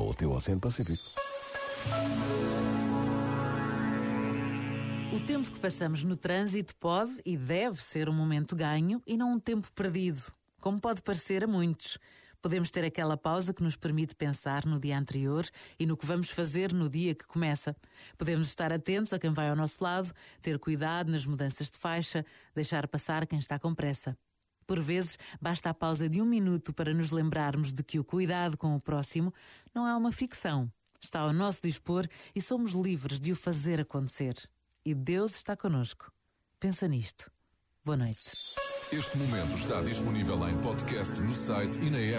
com o teu Oceano Pacífico. O tempo que passamos no trânsito pode e deve ser um momento ganho e não um tempo perdido, como pode parecer a muitos. Podemos ter aquela pausa que nos permite pensar no dia anterior e no que vamos fazer no dia que começa. Podemos estar atentos a quem vai ao nosso lado, ter cuidado nas mudanças de faixa, deixar passar quem está com pressa. Por vezes, basta a pausa de um minuto para nos lembrarmos de que o cuidado com o próximo não é uma ficção. Está ao nosso dispor e somos livres de o fazer acontecer e Deus está conosco. Pensa nisto. Boa noite. Este momento está disponível em podcast no site e na app.